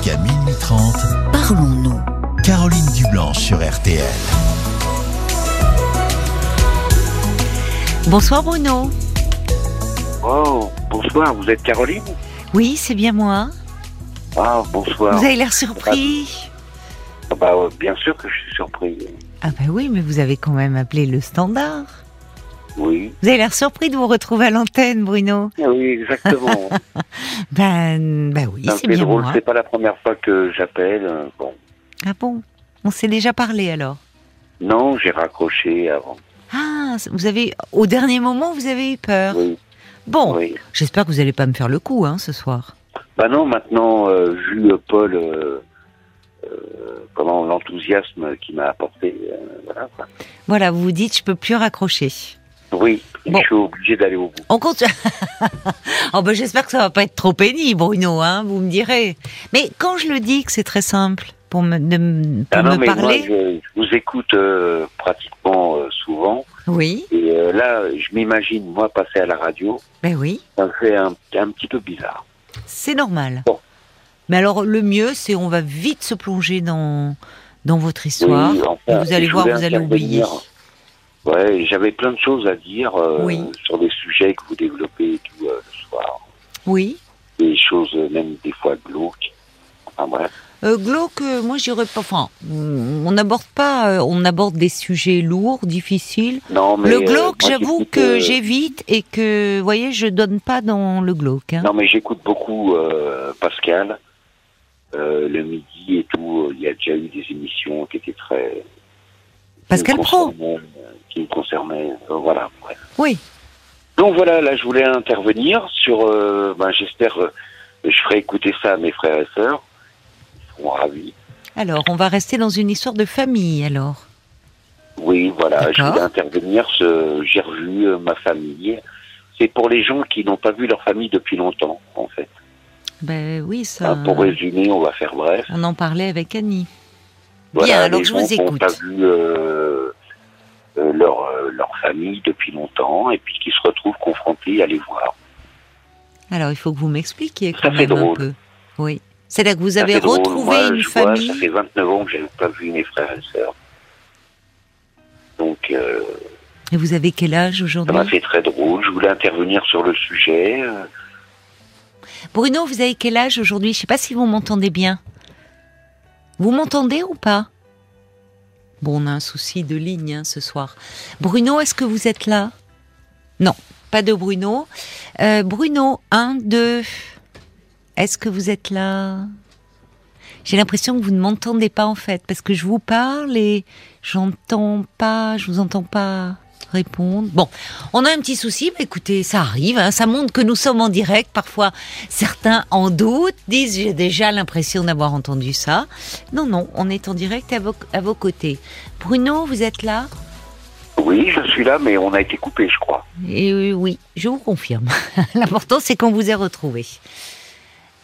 Jusqu'à minuit 30, Parlons-nous. Caroline Dublanche sur RTL. Bonsoir Bruno. Oh, bonsoir, vous êtes Caroline? Oui, c'est bien moi. Ah, bonsoir. Vous avez l'air surpris. Ah bah, euh, bien sûr que je suis surpris. Ah bah oui, mais vous avez quand même appelé le standard. Oui, Vous avez l'air surpris de vous retrouver à l'antenne, Bruno. Ah oui, exactement. Ben, ben oui, C'est bien drôle, moi. c'est pas la première fois que j'appelle. euh, Bon, Ah bon? On s'est déjà parlé alors? non, j'ai raccroché avant. Ah, vous avez au dernier moment vous avez eu peur. Oui, Bon, oui. j'espère que vous n'allez pas me faire le coup, hein, ce soir. Bah non, maintenant, euh, vu euh, Paul, euh, comment l'enthousiasme qu'il m'a apporté, voilà. Voilà, vous vous dites, je peux plus raccrocher. Oui, Bon. je suis obligé d'aller au bout. On compte. oh ben j'espère que ça va pas être trop pénible, Bruno. Hein, vous me direz. Mais quand je le dis que c'est très simple pour me, de- pour Ah non, me mais parler, moi, je, je vous écoute euh, pratiquement euh, souvent. oui, Et euh, là, je m'imagine, moi, passer à la radio, ben oui, ça me fait un, un petit peu bizarre. c'est normal. Bon. Mais alors le mieux, c'est on va vite se plonger dans dans votre histoire. Oui, enfin, et vous allez voir, vous allez oublier. Ouais, j'avais plein de choses à dire euh, Oui. sur des sujets que vous développez et tout euh, le soir. Oui. Des choses euh, même des fois glauques. Enfin bref. Euh, glauque, moi j'irais pas. Enfin, on n'aborde pas. on aborde des sujets lourds, difficiles. Non, mais, le glauque, j'avoue que j'évite et que, vous voyez, je donne pas dans le glauque. hein. Non, mais j'écoute beaucoup Pascal. le midi et tout, il y a déjà eu des émissions qui étaient très... Pascal Pro. euh, Qui me concernaient, euh, voilà. Oui. Donc voilà, là je voulais intervenir sur, euh, ben, j'espère, euh, je ferai écouter ça à mes frères et sœurs, ils seront ravis. Alors, on va rester dans une histoire de famille, alors. Oui, voilà, je voulais intervenir, j'ai revu euh, ma famille. C'est pour les gens qui n'ont pas vu leur famille depuis longtemps, en fait. Ben oui, ça. Pour résumer, on va faire bref. On en parlait avec Annie. Voilà, Bien, alors les je gens vous qui n'ont écoute. pas vu euh, euh, leur, euh, leur famille depuis longtemps et puis qui se retrouvent confrontés à les voir. Alors, il faut que vous m'expliquiez Ça quand fait même un drôle. peu. Oui. C'est-à-dire que vous Ça avez fait retrouvé Moi, une je vois, famille. ça fait 29 ans que je n'avais pas vu mes frères et sœurs. Donc, euh, Et vous avez quel âge ça aujourd'hui m'a fait très drôle. Je voulais intervenir sur le sujet. Bruno, vous avez quel âge aujourd'hui? Je sais pas si vous m'entendez bien. Vous m'entendez ou pas? Bon, on a un souci de ligne hein, ce soir. Bruno, est-ce que vous êtes là? Non, pas de Bruno. Euh, Bruno, un, deux. Est-ce que vous êtes là? J'ai l'impression que vous ne m'entendez pas en fait, parce que je vous parle et j'entends pas, je vous entends pas répondre. Bon, on a un petit souci, mais écoutez, ça arrive, hein, ça montre que nous sommes en direct. Parfois, certains en doutent, disent j'ai déjà l'impression d'avoir entendu ça. Non, non, on est en direct à vos, à vos côtés. Bruno, vous êtes là? Oui, je suis là, mais on a été coupé, je crois. Et euh, oui, je vous confirme. L'important, c'est qu'on vous ait retrouvé.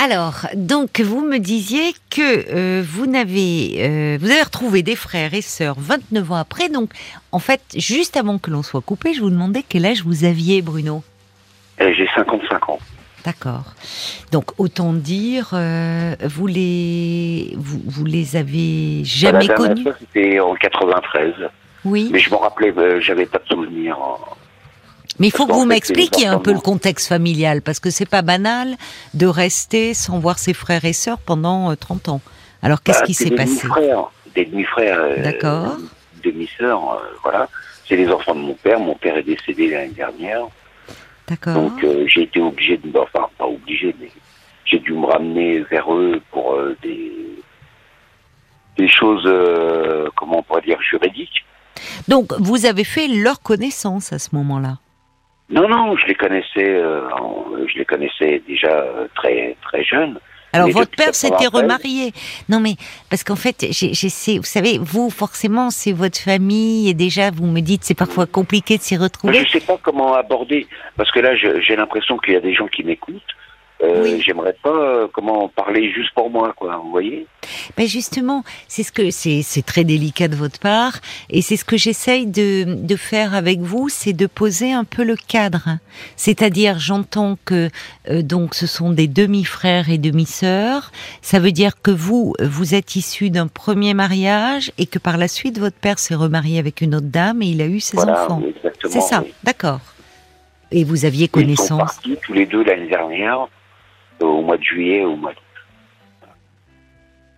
Alors, donc, vous me disiez que euh, vous n'avez, euh, vous avez retrouvé des frères et sœurs 29 ans après. Donc, en fait, juste avant que l'on soit coupé, je vous demandais quel âge vous aviez, Bruno. Et J'ai 55 ans. D'accord. Donc, autant dire, euh, vous les, vous, vous les avez jamais dernière connus? c'était en 93. Oui. Mais je me rappelais, euh, j'avais pas de souvenir. Mais il faut que vous m'expliquiez un peu le contexte familial, parce que c'est pas banal de rester sans voir ses frères et sœurs pendant euh, 30 ans. Alors qu'est-ce Bah, qui s'est des passé demi-frères, Des demi-frères. euh, D'accord. Demi-sœurs, euh, voilà. C'est les enfants de mon père. Mon père est décédé l'année dernière. D'accord. Donc euh, j'ai été obligé de... Enfin, pas obligé, mais j'ai dû me ramener vers eux pour euh, des... Des choses, euh, comment on pourrait dire, juridiques. Donc vous avez fait leur connaissance à ce moment-là. Non, non, je les connaissais, euh, en- je les connaissais déjà euh, très très jeunes. Alors Mais votre père s'était 93. remarié. Non mais parce qu'en fait, j'ai- j'essaie. Vous savez, vous forcément, c'est votre famille et déjà vous me dites c'est parfois compliqué de s'y Je retrouver. ne sais pas comment aborder, parce que là, je- j'ai l'impression qu'il y a des gens qui m'écoutent. Euh, Oui. J'aimerais pas euh, comment parler juste pour moi, quoi. Vous voyez? Ben justement, c'est ce que c'est, c'est très délicat de votre part, et c'est ce que j'essaye de, de faire avec vous, c'est de poser un peu le cadre. C'est-à-dire, j'entends que euh, donc ce sont des demi-frères et demi-sœurs. Ça veut dire que vous, vous êtes issu d'un premier mariage et que par la suite votre père s'est remarié avec une autre dame et il a eu ses Voilà, enfants. exactement. C'est ça, oui. d'accord. Et vous aviez Ils sont connaissance. partis tous les deux l'année dernière, au mois de juillet, au mois d'août.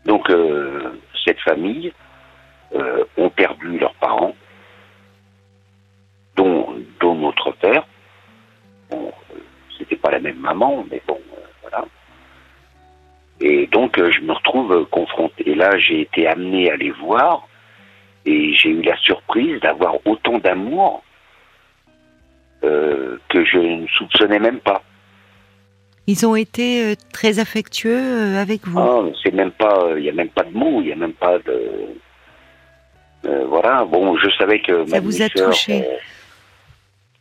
Donc, euh, cette famille euh, ont perdu leurs parents, dont, dont notre père. Bon, euh, c'était pas la même maman, mais bon, euh, voilà. Et donc, euh, je me retrouve confronté. Et là, j'ai été amené à les voir, et j'ai eu la surprise d'avoir autant d'amour euh, que je ne soupçonnais même pas. Ils ont été euh, très affectueux euh, avec vous. Ah, c'est même pas, il y a même pas de mots, il y a même pas de. Euh, voilà. Bon, je savais que Ça ma vous a touché.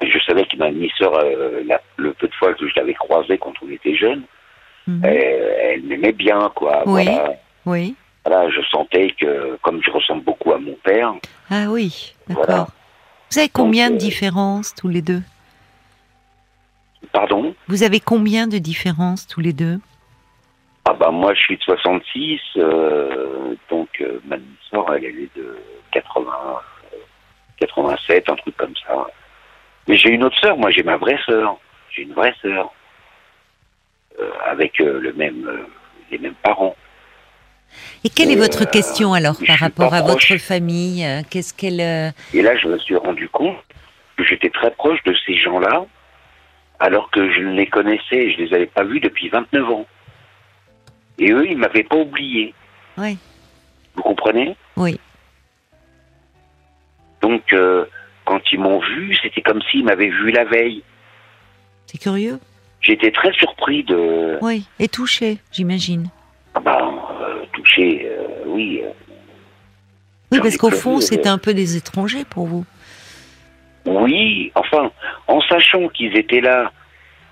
euh, je savais que ma demi-sœur, euh, le peu de fois que je l'avais croisée quand on était jeune, Mhm. elle, elle m'aimait bien, quoi. Oui. Voilà. Oui. Voilà, je sentais que, comme je ressemble beaucoup à mon père, Ah oui, d'accord. Voilà. Vous avez combien de euh, différences tous les deux? Pardon. Vous avez combien de différences tous les deux? Ah bah moi je suis de 66, euh, donc euh, ma demi-sœur elle, elle est de 80, euh, 87, un truc comme ça. Mais j'ai une autre sœur, moi j'ai ma vraie sœur, j'ai une vraie sœur euh, avec le même, les mêmes parents. Et quelle est votre question alors par rapport à proche. votre famille Qu'est-ce qu'elle Et là je me suis rendu compte que j'étais très proche de ces gens-là, alors que je les connaissais, je les avais pas vus depuis 29 ans. Et eux, ils m'avaient pas oublié. Oui, Vous comprenez? Oui. Donc, euh, quand ils m'ont vu, c'était comme s'ils m'avaient vu la veille. C'est curieux. J'étais très surpris de, Oui, et touché, j'imagine. ah ben, euh, toucher, euh, oui. Oui, parce qu'au fond, c'était un peu des étrangers pour vous. Oui, enfin, en sachant qu'ils étaient là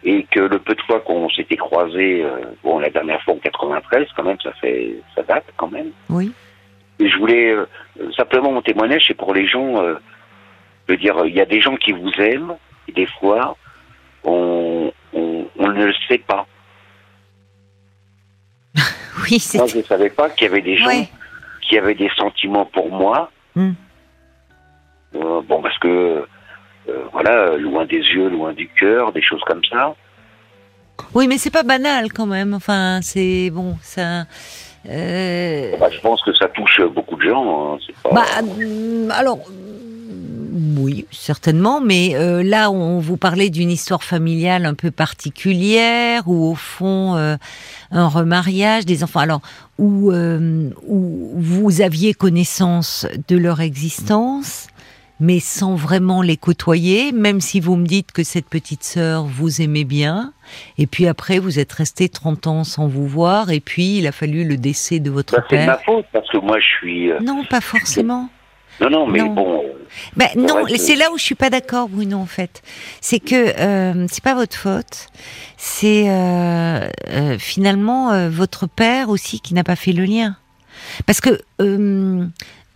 et que le peu de fois qu'on s'était croisés, euh, bon, la dernière fois en 93, quand même, ça fait, ça date quand même. Oui. Et je voulais euh, simplement mon témoignage, c'est pour les gens, euh, de dire, il y a des gens qui vous aiment, et des fois, on, on, on ne le sait pas. Oui, c'est. Moi, je ne savais pas qu'il y avait des gens Ouais. qui avaient des sentiments pour moi. Hmm. Bon, parce que, euh, voilà, loin des yeux, loin du cœur, des choses comme ça. Oui, mais c'est pas banal quand même. Enfin, c'est bon, ça. euh, Bah, je pense que ça touche beaucoup de gens. hein, pas- Bah, hum, alors, hum, oui, certainement, mais euh, là, on vous parlait d'une histoire familiale un peu particulière, où au fond, euh, un remariage des enfants, alors, où, euh, où vous aviez connaissance de leur existence, mais sans vraiment les côtoyer, même si vous me dites que cette petite sœur vous aimait bien, et puis après, vous êtes resté 30 ans sans vous voir, et puis il a fallu le décès de votre Ça, c'est de ma père. faute, parce que moi, je suis... euh, Non, pas forcément. Non, non, mais Non. bon... Ben non, que- c'est là où je suis pas d'accord, Bruno. En fait, c'est que euh, c'est pas votre faute. C'est euh, euh, finalement euh, votre père aussi qui n'a pas fait le lien. Parce que euh,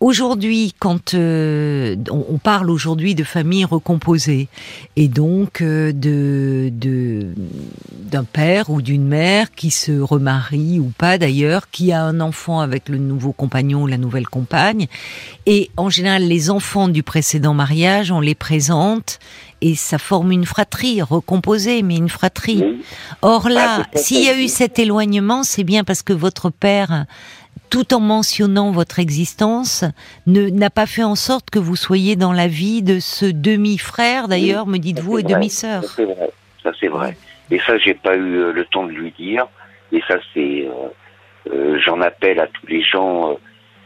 aujourd'hui, quand euh, on, parle aujourd'hui de famille recomposée et donc euh, de de d'un père ou d'une mère qui se remarie ou pas d'ailleurs, qui a un enfant avec le nouveau compagnon ou la nouvelle compagne, et en général, les enfants du précédent mariage, on les présente et ça forme une fratrie recomposée, mais une fratrie. Or là, Ah, ça, s'il y a eu cet éloignement, c'est bien parce que votre père, tout en mentionnant votre existence, ne n'a pas fait en sorte que vous soyez dans la vie de ce demi-frère, d'ailleurs, me dites-vous, et demi-sœur. Ça, c'est vrai. Ça, c'est vrai. Et ça, j'ai pas eu euh, le temps de lui dire. Et ça, c'est... euh, euh, J'en appelle à tous les gens euh,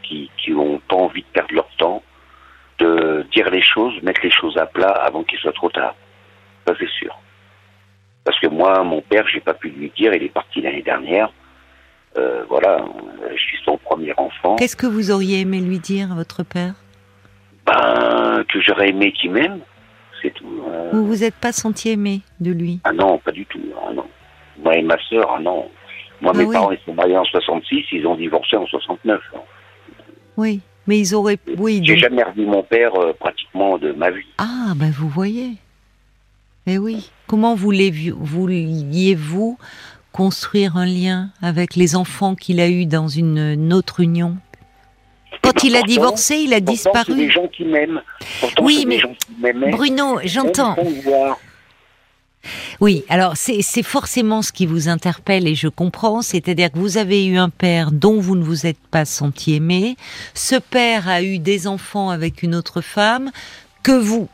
qui qui ont pas envie de perdre leur temps, de dire les choses, mettre les choses à plat avant qu'il soit trop tard. Ça, c'est sûr. Parce que moi, mon père, j'ai pas pu lui dire, il est parti l'année dernière. Euh, voilà, je suis son premier enfant. Qu'est-ce que vous auriez aimé lui dire à votre père? Ben, que j'aurais aimé qu'il m'aime, c'est tout. Euh, Vous vous êtes pas senti aimé de lui? Ah non, pas du tout. Ah non. Moi et ma sœur, ah non. Moi, Ah mes oui. parents, ils sont mariés en 66, ils ont divorcé en 69. hein. Oui, mais ils auraient. Oui. J'ai donc- jamais revu mon père euh, pratiquement de ma vie. Ah, ben vous voyez. Mais oui. Comment vouliez-vous construire un lien avec les enfants qu'il a eus dans une, une autre union? Quand il a divorcé, il a Pourtant, c'est des disparu. gens qui m'aiment. Pourtant, Oui, mais gens qui. Bruno, j'entends. Oui, alors c'est c'est forcément ce qui vous interpelle et je comprends, c'est-à-dire que vous avez eu un père dont vous ne vous êtes pas senti aimé, ce père a eu des enfants avec une autre femme que vous,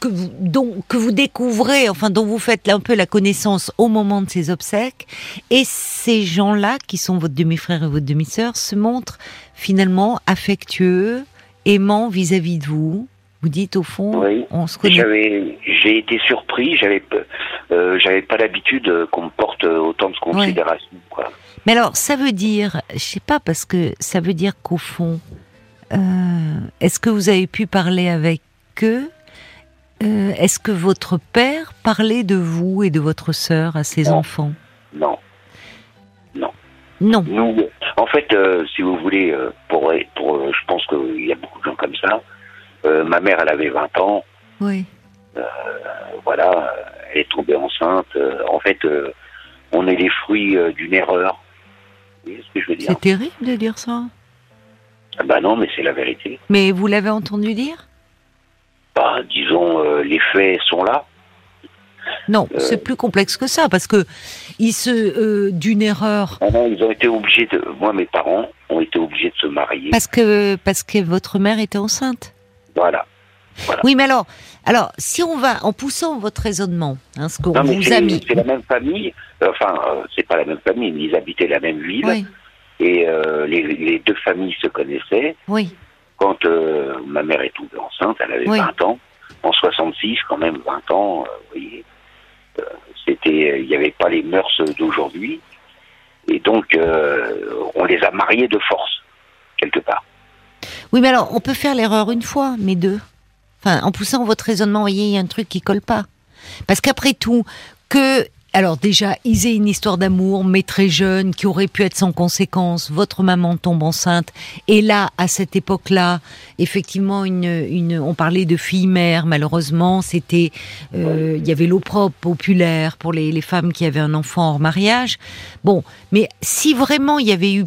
que vous, dont, que vous découvrez, enfin dont vous faites un peu la connaissance au moment de ses obsèques, et ces gens-là, qui sont votre demi-frère et votre demi-sœur, se montrent finalement affectueux, aimants vis-à-vis de vous. Vous dites au fond, Oui. on se connaît. J'avais, j'ai été surpris. J'avais, euh, j'avais pas l'habitude qu'on me porte autant de considération. Quoi. Mais alors, ça veut dire, je sais pas, parce que ça veut dire qu'au fond, euh, est-ce que vous avez pu parler avec Euh, Est-ce que votre père parlait de vous et de votre sœur à ses Non. enfants? Non. Non. Nous, en fait, euh, si vous voulez, euh, pour, pour, je pense qu'il y a beaucoup de gens comme ça. Euh, ma mère, elle avait 20 ans. Oui. Voilà, elle est tombée enceinte. En fait, on est les fruits d'une erreur. Vous voyez ce que je veux dire? C'est terrible de dire ça. Ah Bah non, mais c'est la vérité. Mais vous l'avez entendu dire? Disons, euh, les faits sont là. Non, Euh. c'est plus complexe que ça, parce que il se euh, d'une erreur, Ah non, ils ont été obligés de. Moi, mes parents ont été obligés de se marier. parce que parce que votre mère était enceinte. Voilà. Oui, mais alors, alors, si on va en poussant votre raisonnement, hein, ce qu'on vous c'est a mis, c'est la même famille. Enfin, c'est pas la même famille, mais ils habitaient la même ville. oui, Et les, les deux familles se connaissaient. oui, Quand euh, ma mère est tombée enceinte, elle avait Oui. 20 ans. En 66, quand même, 20 ans, euh, vous voyez, euh, c'était, il n'y avait pas les mœurs d'aujourd'hui. Et donc, on les a mariés de force, quelque part. Oui, mais alors, on peut faire l'erreur une fois, mais deux. Enfin, en poussant votre raisonnement, vous voyez, il y a un truc qui colle pas. Parce qu'après tout, que, alors déjà, ils aient une histoire d'amour, mais très jeune, qui aurait pu être sans conséquence, votre maman tombe enceinte, et là, à cette époque-là, effectivement, une, une, on parlait de fille-mère, malheureusement, c'était, euh, il y avait l'opprobre populaire pour les, les femmes qui avaient un enfant hors mariage. Bon, mais si vraiment il y avait eu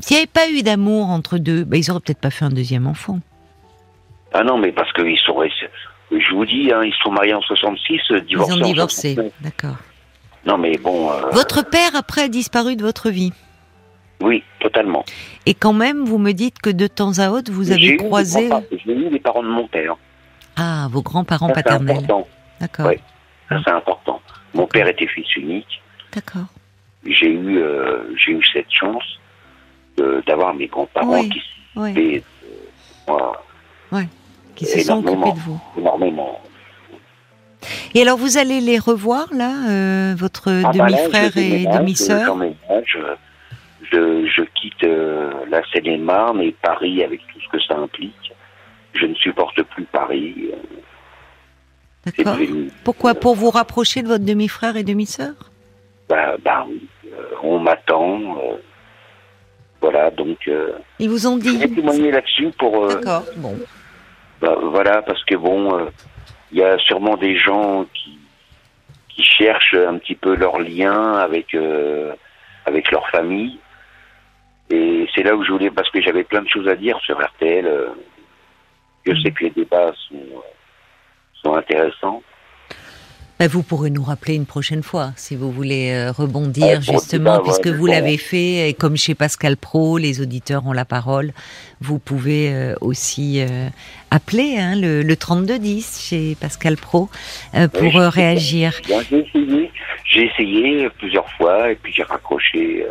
s'il n'y avait pas eu d'amour entre deux, ben, ils auraient peut-être pas fait un deuxième enfant. Ah non, mais parce qu'ils sont. Je vous dis, hein, ils sont mariés en 66, euh, Ils divorcés ont divorcé, 69. d'accord. Non, mais bon, euh, Votre père, après, a disparu de votre vie. oui, totalement. Et quand même, vous me dites que de temps à autre, vous avez croisé J'ai eu les parents de mon père. ah, vos grands-parents paternels. important. D'accord. Ça, c'est important. Mon père était fils unique. d'accord. J'ai eu, euh, j'ai eu cette chance d'avoir mes grands-parents Oui. qui Oui, qui se sont occupés de vous. énormément. Et alors, vous allez les revoir, là, euh, votre Ah, bah là, demi-frère je et demi-sœur j'emménage, je, je quitte euh, la Seine-et-Marne et Paris avec tout ce que ça implique. Je ne supporte plus Paris. euh, D'accord. Pourquoi? Pour vous rapprocher de votre demi-frère et demi-sœur? Bah, bah oui, euh, on m'attend. euh, voilà, donc euh, Ils vous ont je vais dit témoigner là-dessus pour. euh, D'accord, bon. bah, voilà, parce que bon, euh, il y a sûrement des gens qui, qui cherchent un petit peu leur lien avec, euh, avec leur famille. Et c'est là où je voulais, parce que j'avais plein de choses à dire sur RTL. euh, je sais que les débats sont, euh, sont intéressants. Ben, vous pourrez nous rappeler une prochaine fois, si vous voulez euh, rebondir, le justement, débat, puisque ouais, vous l'avez fait, et comme chez Pascal Pro, les auditeurs ont la parole, vous pouvez euh, aussi euh, appeler hein, le, le 3210 chez Pascal Pro pour Oui, réagir. J'ai essayé, essayé plusieurs fois et puis j'ai raccroché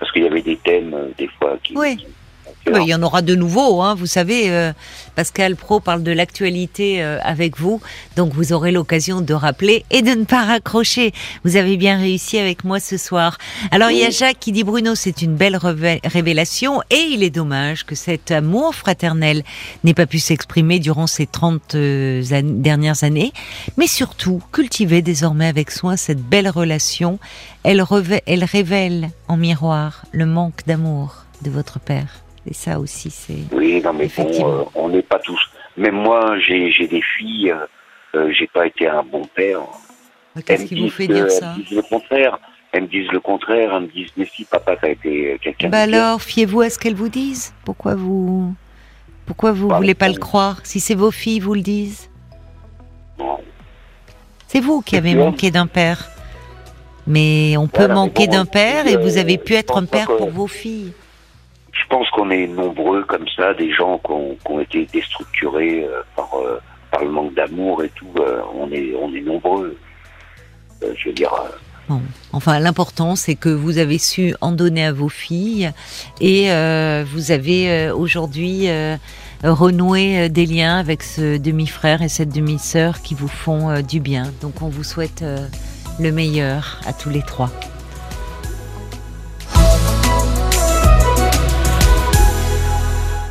parce qu'il y avait des thèmes des fois qui, Oui. Ben, il y en aura de nouveaux, hein, vous savez. euh, Pascal Pro parle de l'actualité euh, avec vous, donc vous aurez l'occasion de rappeler et de ne pas raccrocher. Vous avez bien réussi avec moi ce soir. Alors il y a Jacques qui dit Bruno, c'est une belle révélation et il est dommage que cet amour fraternel n'ait pas pu s'exprimer durant ces 30 euh, an- dernières années, mais surtout cultiver désormais avec soin cette belle relation. Elle révèle en miroir le manque d'amour de votre père. Et ça aussi, c'est... Oui, non, mais bon, euh, on n'est pas tous. Même moi, j'ai des filles, euh, euh, j'ai pas été un bon père. Qu'est-ce Elles qui vous fait dire elles ça me disent le contraire. Elles me disent le contraire. Elles me disent, mais si, papa, t'as été quelqu'un Bah alors, fiez-vous à ce qu'elles vous disent. Pourquoi vous... Pourquoi vous Bah, voulez pas on- le croire Si c'est vos filles vous le disent. Non. C'est vous qui avez manqué d'un père. Mais on peut Voilà, manquer bon, d'un père et vous avez pu être un père pour vos filles. Je pense qu'on est nombreux comme ça, des gens qui ont, été déstructurés euh, par, euh, par le manque d'amour et tout. euh, on, est, on est nombreux. Je veux dire, Bon. Enfin, l'important, c'est que vous avez su en donner à vos filles et vous avez aujourd'hui renoué des liens avec ce demi-frère et cette demi-sœur qui vous font du bien. Donc, on vous souhaite le meilleur à tous les trois.